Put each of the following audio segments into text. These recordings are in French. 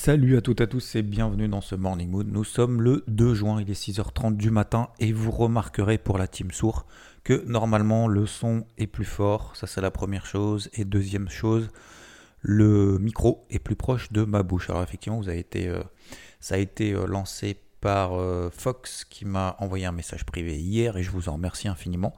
Salut à toutes et à tous et bienvenue dans ce Morning Mood. Nous sommes le 2 juin, il est 6h30 du matin et vous remarquerez pour la team Sour que normalement le son est plus fort. Ça c'est la première chose. Et deuxième chose, le micro est plus proche de ma bouche. Alors effectivement, vous avez été, euh, ça a été euh, lancé par euh, Fox qui m'a envoyé un message privé hier et je vous en remercie infiniment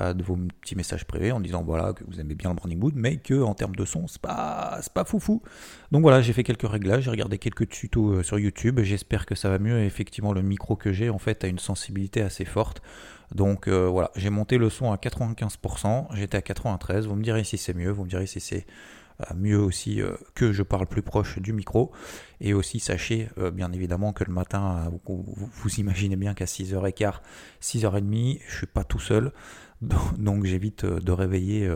de vos petits messages privés en disant voilà que vous aimez bien le Morning Mood mais que en termes de son c'est pas c'est pas foufou. Donc voilà j'ai fait quelques réglages, j'ai regardé quelques tutos sur YouTube, j'espère que ça va mieux et effectivement le micro que j'ai en fait a une sensibilité assez forte. Donc voilà j'ai monté le son à 95%, j'étais à 93%, vous me direz si c'est mieux, vous me direz si c'est mieux aussi euh, que je parle plus proche du micro. Et aussi, sachez euh, bien évidemment que le matin, euh, vous, imaginez bien qu'à 6h15, 6h30, je suis pas tout seul. Donc, j'évite de réveiller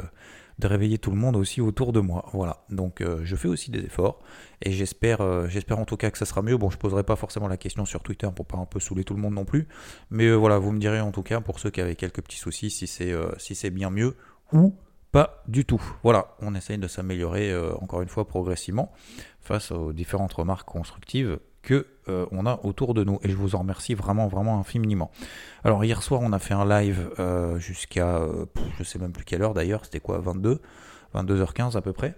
de réveiller tout le monde aussi autour de moi. Voilà. Donc je fais aussi des efforts et j'espère j'espère en tout cas que ça sera mieux. Bon, je poserai pas forcément la question sur Twitter pour pas un peu saouler tout le monde non plus, mais voilà, vous me direz en tout cas pour ceux qui avaient quelques petits soucis si c'est si c'est bien mieux ou pas du tout. Voilà, on essaye de s'améliorer euh, encore une fois progressivement face aux différentes remarques constructives que euh, on a autour de nous et je vous en remercie vraiment vraiment infiniment. Alors hier soir on a fait un live euh, jusqu'à je sais même plus quelle heure d'ailleurs, c'était quoi? 22 22h15 à peu près.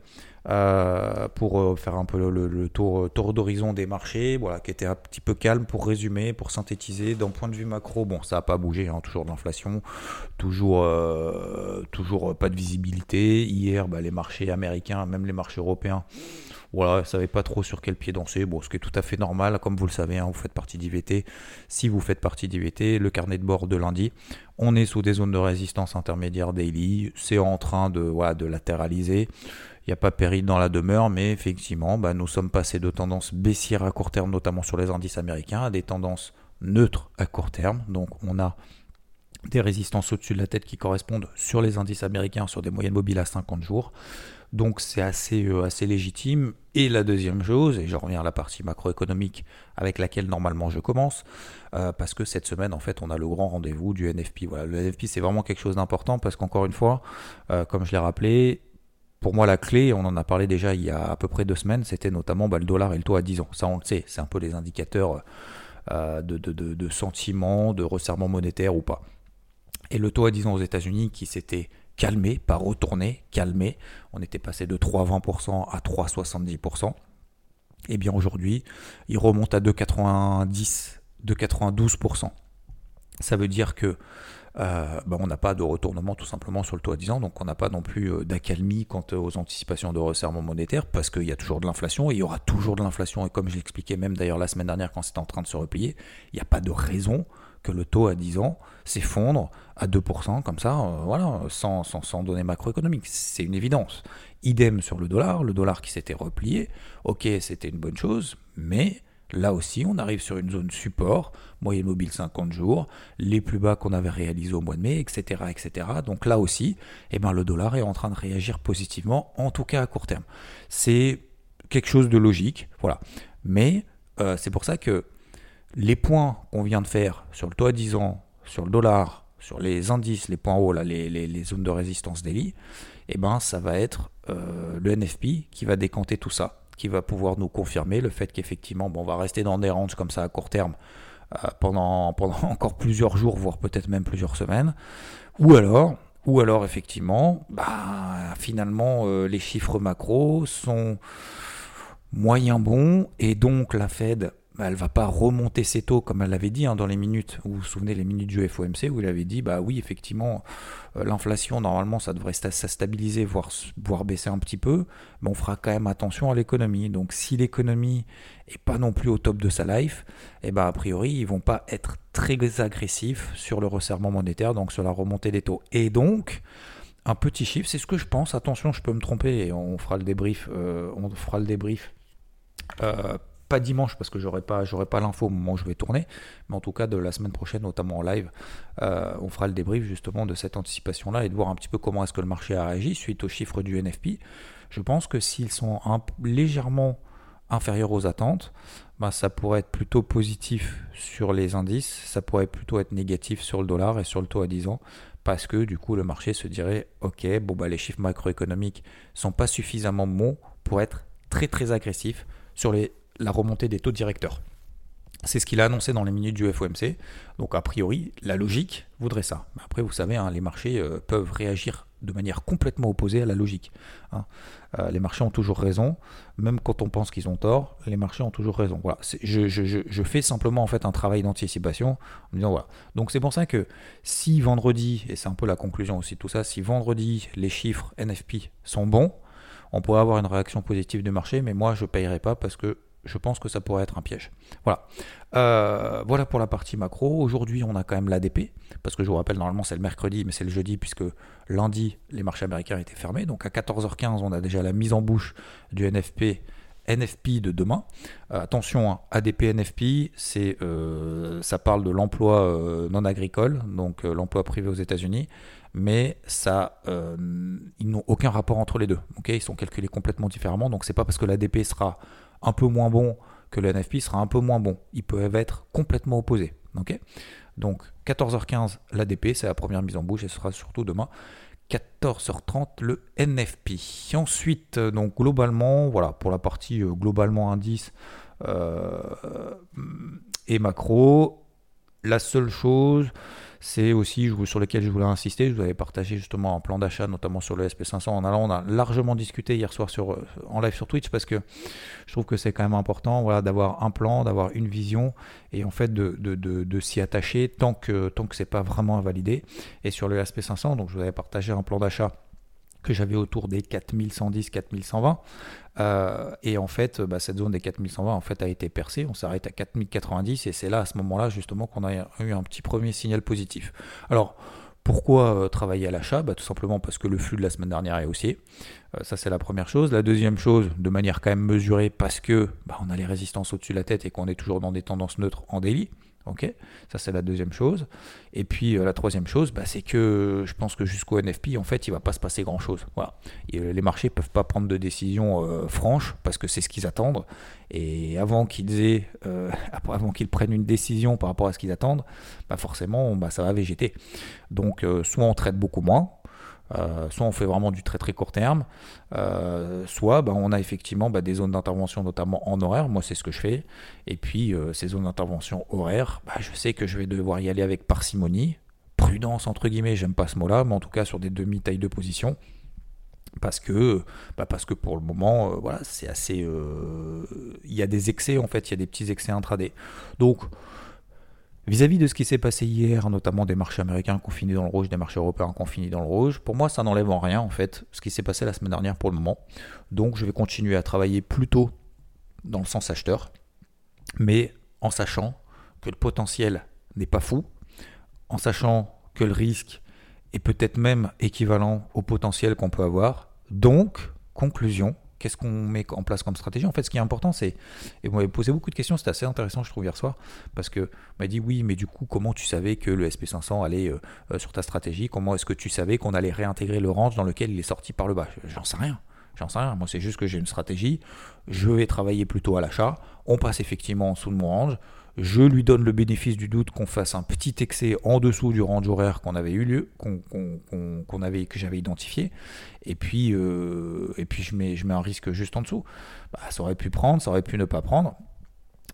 Euh, pour euh, faire un peu le, tour, tour d'horizon des marchés, voilà, qui était un petit peu calme pour résumer, pour synthétiser. D'un point de vue macro, bon, ça n'a pas bougé, hein, toujours de l'inflation, toujours, euh, toujours pas de visibilité. Hier, bah, les marchés américains, même les marchés européens, voilà, ne savaient pas trop sur quel pied danser. Bon, ce qui est tout à fait normal, comme vous le savez, hein, vous faites partie d'IVT. Si vous faites partie d'IVT, le carnet de bord de lundi, on est sous des zones de résistance intermédiaire daily. C'est en train de, voilà, de latéraliser. Il n'y a pas péril dans la demeure, mais effectivement, bah, nous sommes passés de tendances baissières à court terme, notamment sur les indices américains, à des tendances neutres à court terme. Donc on a des résistances au-dessus de la tête qui correspondent sur les indices américains sur des moyennes mobiles à 50 jours. Donc c'est assez, euh, assez légitime. Et la deuxième chose, et je reviens à la partie macroéconomique avec laquelle normalement je commence, euh, parce que cette semaine en fait on a le grand rendez-vous du NFP. Voilà, le NFP c'est vraiment quelque chose d'important parce qu'encore une fois, euh, comme je l'ai rappelé, pour moi, la clé, on en a parlé déjà il y a à peu près deux semaines, c'était notamment bah, le dollar et le taux à 10 ans. Ça, on le sait, c'est un peu les indicateurs euh, de, de, de, sentiment, de resserrement monétaire ou pas. Et le taux à 10 ans aux États-Unis qui s'était calmé, pas retourné, calmé. On était passé de 3,20% à 3,70%. Et eh bien aujourd'hui, il remonte à 2,90, 2,92%. Ça veut dire que euh, ben, on n'a pas de retournement tout simplement sur le taux à 10 ans, donc on n'a pas non plus euh, d'accalmie quant aux anticipations de resserrement monétaire, parce qu'il y a toujours de l'inflation, et il y aura toujours de l'inflation, et comme je l'expliquais même d'ailleurs la semaine dernière quand c'était en train de se replier, il n'y a pas de raison que le taux à 10 ans s'effondre à 2% comme ça, euh, voilà, sans, sans, sans données macroéconomiques. C'est une évidence. Idem sur le dollar, le dollar qui s'était replié, ok, c'était une bonne chose, mais Là aussi, on arrive sur une zone support, moyenne mobile 50 jours, les plus bas qu'on avait réalisés au mois de mai, etc. etc. Donc là aussi, eh ben, le dollar est en train de réagir positivement, en tout cas à court terme. C'est quelque chose de logique, voilà. Mais euh, c'est pour ça que les points qu'on vient de faire sur le taux à 10 ans, sur le dollar, sur les indices, les points hauts, les, zones de résistance daily, eh ben, ça va être euh, le NFP qui va décanter tout ça qui va pouvoir nous confirmer le fait qu'effectivement, on va rester dans des ranges comme ça à court terme euh, pendant, pendant encore plusieurs jours, voire peut-être même plusieurs semaines. Ou alors, ou alors effectivement, bah, finalement, euh, les chiffres macro sont moyen bons et donc la Fed bah, elle va pas remonter ses taux comme elle l'avait dit hein, dans les minutes, vous vous souvenez les minutes du FOMC où il avait dit bah oui effectivement euh, l'inflation normalement ça devrait se stabiliser voire, voire baisser un petit peu, mais on fera quand même attention à l'économie. Donc si l'économie est pas non plus au top de sa life, et eh ben a priori ils vont pas être très agressifs sur le resserrement monétaire, donc sur la remontée des taux. Et donc un petit chiffre, c'est ce que je pense. Attention, je peux me tromper et on fera le débrief. on fera le débrief pas dimanche parce que j'aurai pas, j'aurai pas l'info au moment où je vais tourner, mais en tout cas de la semaine prochaine, notamment en live, euh, on fera le débrief justement de cette anticipation-là et de voir un petit peu comment est-ce que le marché a réagi suite aux chiffres du NFP. Je pense que s'ils sont légèrement inférieurs aux attentes, bah, ça pourrait être plutôt positif sur les indices, ça pourrait plutôt être négatif sur le dollar et sur le taux à 10 ans, parce que du coup le marché se dirait ok, bon bah les chiffres macroéconomiques sont pas suffisamment bons pour être très très agressifs sur les la remontée des taux directeurs. C'est ce qu'il a annoncé dans les minutes du FOMC. Donc a priori, la logique voudrait ça. Après, vous savez, hein, les marchés euh, peuvent réagir de manière complètement opposée à la logique. Hein. Euh, les marchés ont toujours raison, même quand on pense qu'ils ont tort, les marchés ont toujours raison. Voilà, je, fais simplement en fait un travail d'anticipation en disant voilà. Donc c'est pour ça que si vendredi, et c'est un peu la conclusion aussi de tout ça, si vendredi les chiffres NFP sont bons, on pourrait avoir une réaction positive du marché, mais moi je ne payerai pas parce que je pense que ça pourrait être un piège. Voilà. Euh, voilà pour la partie macro. Aujourd'hui, on a quand même l'ADP, parce que je vous rappelle, normalement c'est le mercredi, mais c'est le jeudi, puisque lundi, les marchés américains étaient fermés. Donc à 14h15, on a déjà la mise en bouche du NFP. NFP de demain. Euh, attention, hein, ADP NFP, c'est, euh, ça parle de l'emploi non agricole, donc l'emploi privé aux États-Unis, mais ça, ils n'ont aucun rapport entre les deux. ils sont calculés complètement différemment, donc c'est pas parce que l'ADP sera un peu moins bon que le NFP sera un peu moins bon. Ils peuvent être complètement opposés. ok? Donc 14h15 l'ADP, c'est la première mise en bouche et ce sera surtout demain 14h30 le NFP. Ensuite, euh, donc globalement, voilà, pour la partie euh, globalement indice euh, et macro, la seule chose, c'est aussi sur lequel je voulais insister. Je vous avais partagé justement un plan d'achat, notamment sur le SP500 en allant. On a largement discuté hier soir euh, en live sur Twitch parce que je trouve que c'est quand même important d'avoir un plan, d'avoir une vision et en fait de, s'y attacher tant que, tant que ce n'est pas vraiment invalidé. Et sur le SP500, donc je vous avais partagé un plan d'achat que j'avais autour des 4110, 4120. Euh, et en fait, bah, cette zone des 4120 en fait, a été percée. On s'arrête à 4090 et c'est là, à ce moment-là, justement, qu'on a eu un petit premier signal positif. Alors, pourquoi euh, travailler à l'achat? Bah, Tout simplement parce que le flux de la semaine dernière est haussier. Euh, ça, c'est la première chose. La deuxième chose, de manière quand même mesurée, parce que bah, on a les résistances au-dessus de la tête et qu'on est toujours dans des tendances neutres en daily. Ok, ça c'est la deuxième chose. Et puis euh, la troisième chose, bah, c'est que je pense que jusqu'au NFP, en fait, il va pas se passer grand chose. Voilà. Euh, les marchés peuvent pas prendre de décision euh, franche parce que c'est ce qu'ils attendent. Et avant qu'ils aient, avant qu'ils prennent une décision par rapport à ce qu'ils attendent, bah, forcément, bah, ça va végéter. Donc, soit on traite beaucoup moins, euh, soit on fait vraiment du très très court terme, euh, soit bah, on a effectivement bah, des zones d'intervention, notamment en horaire. Moi, c'est ce que je fais. Et puis, euh, ces zones d'intervention horaire, bah, je sais que je vais devoir y aller avec parcimonie, prudence entre guillemets. J'aime pas ce mot-là, mais en tout cas sur des demi-tailles de position. Parce que, parce que pour le moment, voilà, c'est assez. Il y a des excès en fait, il y a des petits excès intraday. Donc, Vis-à-vis de ce qui s'est passé hier, notamment des marchés américains confinés dans le rouge, des marchés européens confinés dans le rouge, pour moi ça n'enlève en rien en fait ce qui s'est passé la semaine dernière pour le moment. Donc je vais continuer à travailler plutôt dans le sens acheteur, mais en sachant que le potentiel n'est pas fou, en sachant que le risque est peut-être même équivalent au potentiel qu'on peut avoir. Donc, conclusion, qu'est-ce qu'on met en place comme stratégie En fait, ce qui est important, c'est. Et vous m'avez posé beaucoup de questions, c'était assez intéressant, je trouve, hier soir, parce que m'a dit oui, mais du coup, comment tu savais que le SP500 allait euh, euh, sur ta stratégie? Comment est-ce que tu savais qu'on allait réintégrer le range dans lequel il est sorti par le bas? J'en sais rien. J'en sais rien. Moi, c'est juste que j'ai une stratégie. Je vais travailler plutôt à l'achat. On passe effectivement en dessous de mon range. Je lui donne le bénéfice du doute qu'on fasse un petit excès en dessous du range horaire qu'on avait eu lieu, qu'on, avait, que j'avais identifié. Et puis, euh, et puis je, mets, un risque juste en dessous. Bah, ça aurait pu prendre, ça aurait pu ne pas prendre.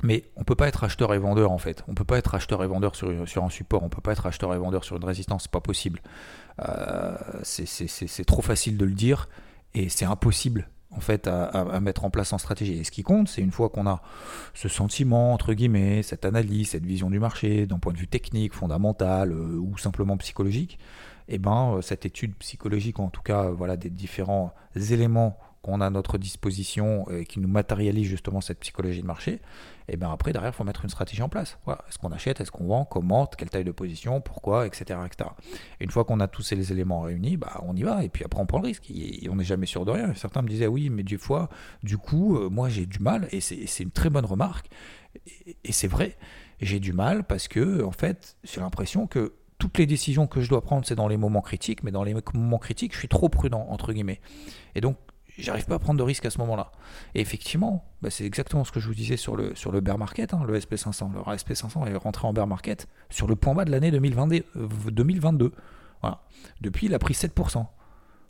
Mais on ne peut pas être acheteur et vendeur en fait. On peut pas être acheteur et vendeur sur, un support. On peut pas être acheteur et vendeur sur une résistance. C'est pas possible. Euh, c'est trop facile de le dire et c'est impossible en fait à, mettre en place en stratégie. Et ce qui compte, c'est une fois qu'on a ce sentiment, entre guillemets, cette analyse, cette vision du marché, d'un point de vue technique, fondamental euh, ou simplement psychologique, et eh ben, euh, cette étude psychologique, en tout cas voilà, des différents éléments qu'on a à notre disposition et qui nous matérialise justement cette psychologie de marché, et bien après, derrière, il faut mettre une stratégie en place. Est-ce qu'on achète, est-ce qu'on vend, comment, quelle taille de position, pourquoi, etc. etc. Et une fois qu'on a tous ces éléments réunis, bah, on y va, et puis après, on prend le risque. Et on n'est jamais sûr de rien. Certains me disaient, oui, mais du fois, du coup, euh, moi, j'ai du mal, et c'est une très bonne remarque, et, c'est vrai, j'ai du mal parce que, en fait, j'ai l'impression que toutes les décisions que je dois prendre, c'est dans les moments critiques, mais dans les moments critiques, je suis trop prudent, entre guillemets. Et donc, j'arrive pas à prendre de risques à ce moment-là. Et effectivement, bah, c'est exactement ce que je vous disais sur le, sur le bear market, hein, le SP500. Le SP500 est rentré en bear market sur le point bas de l'année 2022. 2022. Euh, voilà. Depuis, il a pris 7%.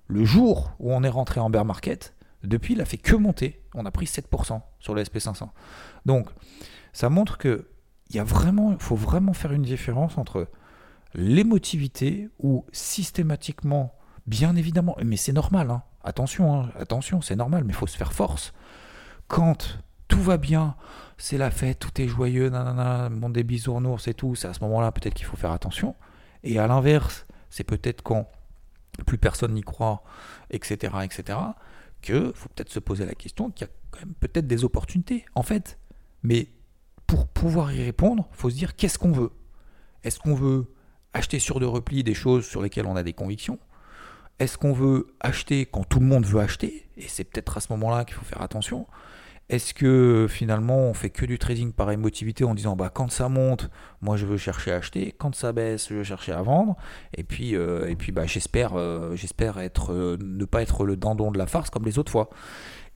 Le jour où on est rentré en bear market, depuis, il a fait que monter. On a pris 7% sur le SP500. Donc, ça montre que il y a vraiment, faut vraiment faire une différence entre l'émotivité où systématiquement, bien évidemment, mais c'est normal, hein, Attention, hein, attention, c'est normal, mais il faut se faire force. Quand tout va bien, c'est la fête, tout est joyeux, nanana, monde des bisounours et tout, c'est à ce moment-là peut-être qu'il faut faire attention. Et à l'inverse, c'est peut-être quand plus personne n'y croit, etc., etc., que faut peut-être se poser la question qu'il y a quand même peut-être des opportunités, en fait. Mais pour pouvoir y répondre, faut se dire qu'est-ce qu'on veut? Est-ce qu'on veut acheter sur de repli des choses sur lesquelles on a des convictions? Est-ce qu'on veut acheter quand tout le monde veut acheter Et c'est peut-être à ce moment-là qu'il faut faire attention. Est-ce que finalement on fait que du trading par émotivité en disant bah quand ça monte, moi je veux chercher à acheter, quand ça baisse, je veux chercher à vendre, et puis euh, et puis bah j'espère euh, j'espère être euh, ne pas être le dandon de la farce comme les autres fois.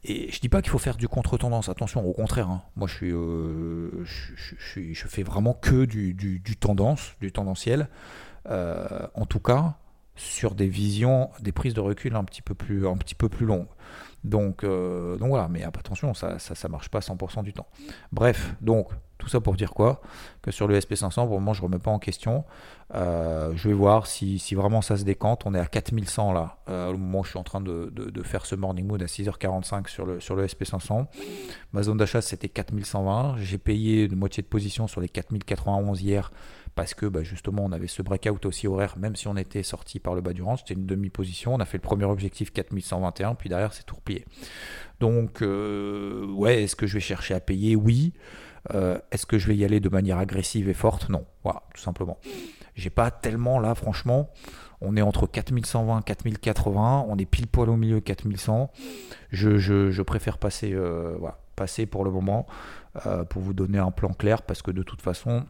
Et je dis pas qu'il faut faire du contre-tendance, attention, au contraire. Hein. Moi, je fais vraiment que du tendance, du tendanciel. en tout cas, sur des visions, des prises de recul un petit peu plus, un longues. Donc, euh, donc voilà, mais attention, ça ne ça, ça, marche pas 100% du temps. Bref, donc tout ça pour dire quoi Que sur le SP500, pour le moment, je ne remets pas en question. Euh, je vais voir si, si, vraiment ça se décante. On est à 4100 là, euh, au moment où je suis en train de, de, faire ce morning mood à 6h45 sur le, sur le SP500. Ma zone d'achat, c'était 4120. J'ai payé de moitié de position sur les 4091 hier parce que bah, justement on avait ce breakout aussi horaire, même si on était sorti par le bas du range, c'était une demi-position, on a fait le premier objectif 4121, puis derrière c'est tout. Donc euh, ouais, est-ce que je vais chercher à payer? Oui. Euh, est-ce que je vais y aller de manière agressive et forte? Non, voilà, tout simplement. J'ai pas tellement là, franchement. On est entre 4120 4080, on est pile poil au milieu 4100. Je, préfère passer, euh, passer pour le moment pour vous donner un plan clair parce que de toute façon,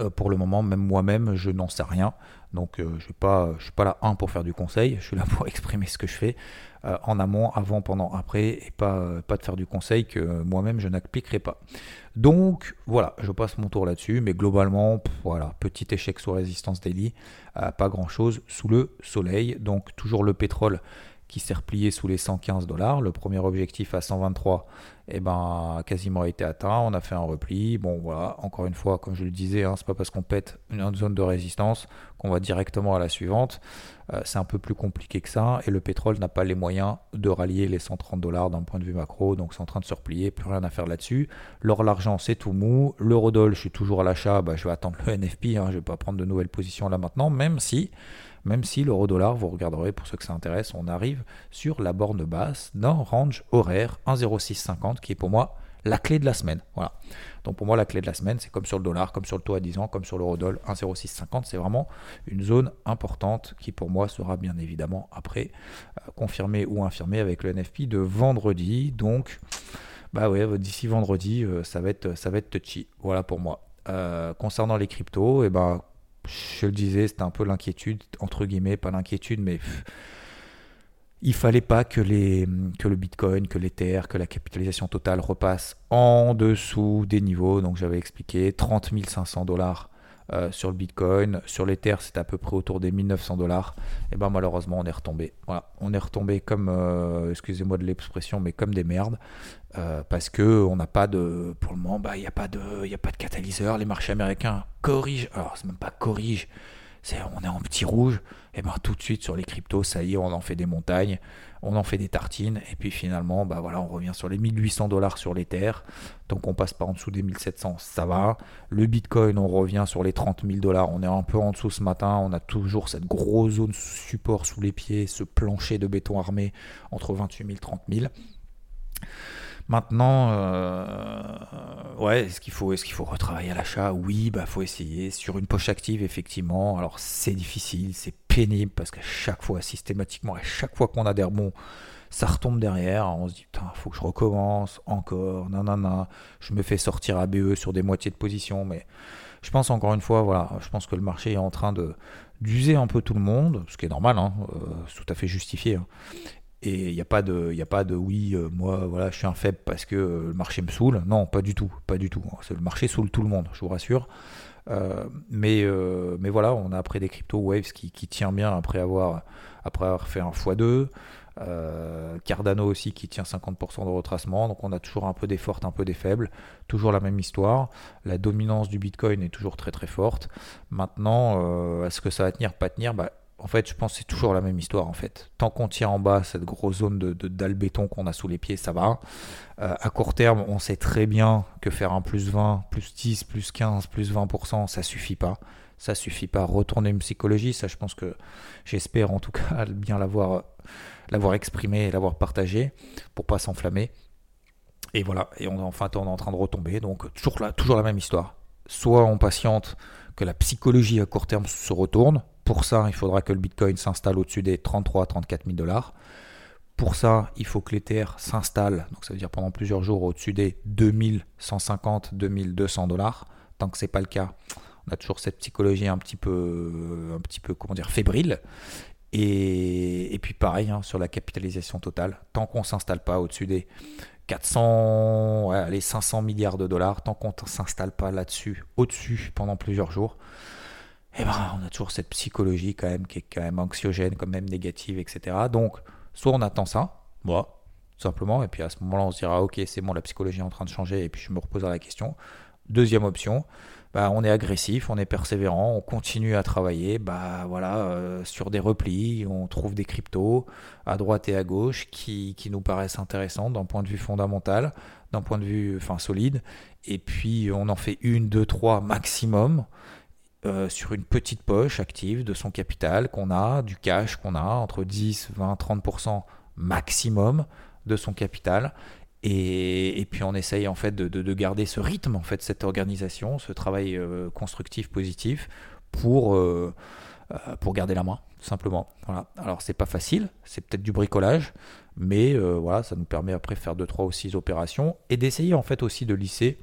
euh, pour le moment, même moi-même, je n'en sais rien. Donc, euh, je ne suis pas là, un, pour faire du conseil. Je suis là pour exprimer ce que je fais euh, en amont, avant, pendant, après, et pas, de faire du conseil que moi-même, je n'appliquerai pas. Donc, voilà, je passe mon tour là-dessus. Mais globalement, voilà, petit échec sous résistance daily. pas grand-chose sous le soleil. Donc, toujours le pétrole qui s'est replié sous les 115 dollars. Le premier objectif à 123 eh ben, a quasiment été atteint. On a fait un repli. Bon, voilà, encore une fois, comme je le disais, hein, c'est pas parce qu'on pète une zone de résistance qu'on va directement à la suivante. Euh, c'est un peu plus compliqué que ça. Et le pétrole n'a pas les moyens de rallier les 130 dollars d'un point de vue macro. Donc, c'est en train de se replier. Plus rien à faire là-dessus. L'or, l'argent, c'est tout mou. L'eurodoll, je suis toujours à l'achat. Bah, je vais attendre le NFP. Hein, je vais pas prendre de nouvelles positions là maintenant, même si même si l'euro-dollar, vous regarderez pour ceux que ça intéresse, on arrive sur la borne basse d'un range horaire 1,0650 qui est pour moi la clé de la semaine. Voilà. Donc pour moi, la clé de la semaine, c'est comme sur le dollar, comme sur le taux à 10 ans, comme sur l'euro-dollar, 1,0650. C'est vraiment une zone importante qui pour moi sera bien évidemment après euh, confirmée ou infirmée avec le NFP de vendredi. Donc, bah ouais, d'ici vendredi, euh, ça, va être, ça touchy. Voilà pour moi. Euh, concernant les cryptos, et eh ben, je le disais, c'était un peu l'inquiétude, entre guillemets, pas l'inquiétude, mais il fallait pas que, que le Bitcoin, que l'Ether, que la capitalisation totale repasse en dessous des niveaux. Donc j'avais expliqué 30 500 dollars euh, sur le Bitcoin. Sur l'Ether, c'était à peu près autour des 1900 dollars. Et ben malheureusement, on est retombé. Voilà, on est retombé comme, euh, excusez-moi de l'expression, mais comme des merdes. Euh, parce que on n'a pas de, pour le moment, bah, il n'y a pas de, il a pas de catalyseur. Les marchés américains corrigent. Alors c'est même pas corrigent, on est en petit rouge, et ben tout de suite sur les cryptos, ça y est, on en fait des montagnes, on en fait des tartines, et puis finalement, bah voilà, on revient sur les 1800 dollars sur les terres. Tant qu'on passe pas en dessous des 1700, ça va. Le Bitcoin, on revient sur les 30 000 dollars. On est un peu en dessous ce matin. On a toujours cette grosse zone support sous les pieds, ce plancher de béton armé entre 28 000 et 30 000. Maintenant, euh, ouais, est-ce qu'il faut, qu'il faut retravailler à l'achat? Oui, bah faut essayer. Sur une poche active, effectivement. Alors c'est difficile, c'est pénible parce qu'à chaque fois, systématiquement, à chaque fois qu'on a des rebonds, ça retombe derrière. On se dit putain, faut que je recommence encore. Nanana, je me fais sortir à BE sur des moitiés de position, mais je pense encore une fois, voilà, je pense que le marché est en train de d'user un peu tout le monde, ce qui est normal, hein, euh, tout à fait justifié. Hein. Et il n'y a pas de, il a pas de oui, euh, moi, voilà, je suis un faible parce que euh, le marché me saoule. Non, pas du tout, pas du tout. Le marché saoule tout le monde, je vous rassure. Euh, mais, mais voilà, on a après des crypto waves qui, qui tient bien après avoir, après avoir fait un x2. Cardano aussi qui tient 50% de retracement. Donc on a toujours un peu des fortes, un peu des faibles. Toujours la même histoire. La dominance du Bitcoin est toujours très très forte. Maintenant, est-ce que ça va tenir, pas tenir bah, en fait, je pense que c'est toujours la même histoire. En fait, tant qu'on tient en bas cette grosse zone de, dalle béton qu'on a sous les pieds, ça va. Euh, à court terme, on sait très bien que faire un plus 20, plus 10, plus 15, plus 20%, ça suffit pas. Ça suffit pas. Retourner une psychologie, ça, je pense que j'espère en tout cas bien l'avoir, exprimé, l'avoir partagé pour pas s'enflammer. Et voilà. Et on, enfin, on est en train de retomber. Donc toujours toujours la même histoire. Soit on patiente que la psychologie à court terme se retourne pour ça, il faudra que le Bitcoin s'installe au-dessus des 33 à 34 000 dollars. Pour ça, il faut que l'Ether s'installe, donc ça veut dire pendant plusieurs jours au-dessus des 2150, 2200 dollars. Tant que ce n'est pas le cas, on a toujours cette psychologie un petit peu, un petit peu comment dire, fébrile. Et, puis pareil hein, sur la capitalisation totale, tant qu'on ne s'installe pas au-dessus des 400, ouais, 500 milliards de dollars, tant qu'on ne s'installe pas là-dessus, au-dessus pendant plusieurs jours, eh ben, on a toujours cette psychologie quand même qui est quand même anxiogène, quand même négative, etc. Donc, soit on attend ça, moi, simplement, et puis à ce moment-là, on se dira, ok, c'est bon, la psychologie est en train de changer, et puis je me reposerai la question. Deuxième option, bah, on est agressif, on est persévérant, on continue à travailler, bah voilà, euh, sur des replis, on trouve des cryptos à droite et à gauche qui, qui nous paraissent intéressants d'un point de vue fondamental, d'un point de vue enfin solide, et puis on en fait une, deux, trois maximum, euh, sur une petite poche active de son capital qu'on a, du cash qu'on a, entre 10, 20, 30% maximum de son capital. Et, puis on essaye en fait de, garder ce rythme, en fait, cette organisation, ce travail euh, constructif, positif, pour, euh, pour garder la main, tout simplement. Voilà. Alors c'est pas facile, c'est peut-être du bricolage, mais voilà, ça nous permet après de faire 2, 3 ou 6 opérations et d'essayer en fait aussi de lisser,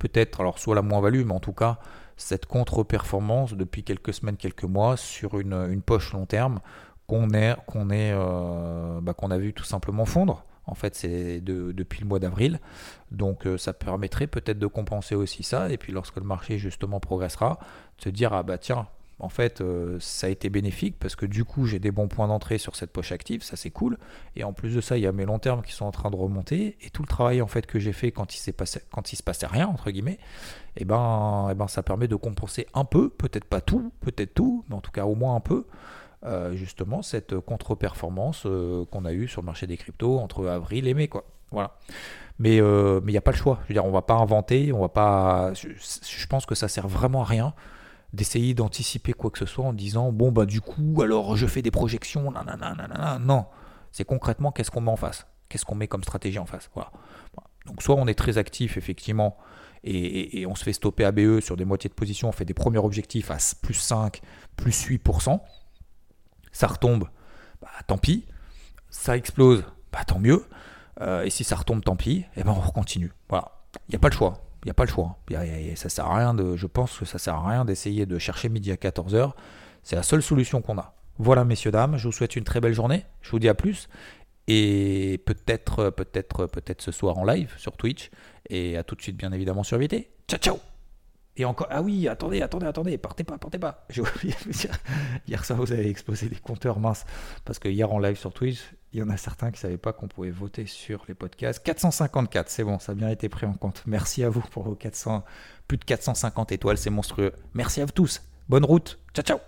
peut-être, alors soit la moins-value, mais en tout cas cette contre-performance depuis quelques semaines, quelques mois sur une, poche long terme qu'on euh, bah, a vu tout simplement fondre. En fait, c'est depuis le mois d'avril. Donc, euh, ça permettrait peut-être de compenser aussi ça. Et puis, lorsque le marché justement progressera, de se dire ah bah tiens, en fait, euh, ça a été bénéfique parce que du coup, j'ai des bons points d'entrée sur cette poche active, ça c'est cool. Et en plus de ça, il y a mes longs termes qui sont en train de remonter et tout le travail en fait que j'ai fait quand il passé, quand il se passait rien entre guillemets, et eh ben, eh ben, ça permet de compenser un peu, peut-être pas tout, peut-être tout, mais en tout cas au moins un peu. Euh, justement cette contre-performance euh, qu'on a eue sur le marché des cryptos entre avril et mai quoi. Voilà. Mais il n'y a pas le choix. Je veux dire, va pas inventer, on va pas. je pense que ça sert vraiment à rien d'essayer d'anticiper quoi que ce soit en disant bon bah du coup alors je fais des projections nanana, non. C'est concrètement qu'est-ce qu'on met en face? Qu'est-ce qu'on met comme stratégie en face? Voilà. Donc soit on est très actif effectivement et, on se fait stopper ABE sur des moitiés de position on fait des premiers objectifs à plus 5 plus 8% ça retombe. Bah, tant pis. Ça explose. Bah tant mieux. Euh, et si ça retombe tant pis. Et eh ben on continue. Voilà. Il n'y a pas le choix n'y a pas le choix. ça sert à rien de, je pense que ça sert à rien d'essayer de chercher midi à 14h. C'est la seule solution qu'on a. Voilà, messieurs, dames, je vous souhaite une très belle journée. Je vous dis à plus. Et peut-être, peut-être, peut-être ce soir en live sur Twitch. Et à tout de suite, bien évidemment, sur VT. Ciao, ciao et encore, ah oui, attendez, attendez, attendez, partez pas, partez pas. J'ai oublié de dire. Hier soir, vous avez exposé des compteurs minces. Parce que hier en live sur Twitch, il y en a certains qui ne savaient pas qu'on pouvait voter sur les podcasts. 454, c'est bon, ça a bien été pris en compte. Merci à vous pour vos 400, plus de 450 étoiles, c'est monstrueux. Merci à vous tous. Bonne route. Ciao, ciao.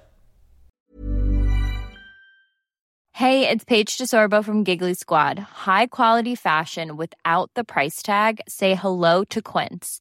Hey, it's Paige DeSorbo from Giggly Squad. High quality fashion without the price tag. Say hello to Quince.